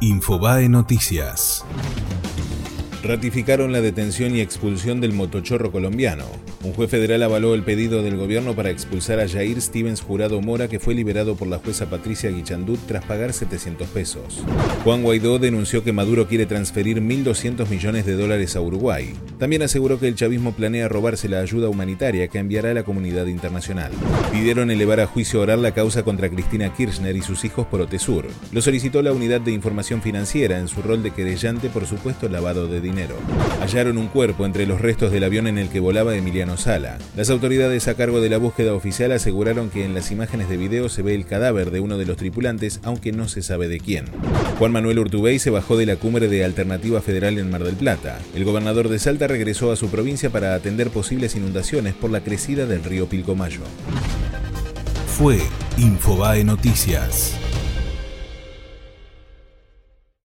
Infobae Noticias. Ratificaron la detención y expulsión del motochorro colombiano. Un juez federal avaló el pedido del gobierno para expulsar a Jair Stevens Jurado Mora, que fue liberado por la jueza Patricia Guichandut tras pagar 700 pesos. Juan Guaidó denunció que Maduro quiere transferir 1.200 millones de dólares a Uruguay. También aseguró que el chavismo planea robarse la ayuda humanitaria que enviará a la comunidad internacional. Pidieron elevar a juicio oral la causa contra Cristina Kirchner y sus hijos por Otesur. Lo solicitó la Unidad de Información Financiera en su rol de querellante por supuesto lavado de dinero. Hallaron un cuerpo entre los restos del avión en el que volaba Emiliano Sala. Las autoridades a cargo de la búsqueda oficial aseguraron que en las imágenes de video se ve el cadáver de uno de los tripulantes, aunque no se sabe de quién. Juan Manuel Urtubey se bajó de la cumbre de Alternativa Federal en Mar del Plata. El gobernador de Salta regresó a su provincia para atender posibles inundaciones por la crecida del río Pilcomayo. Fue Infobae Noticias.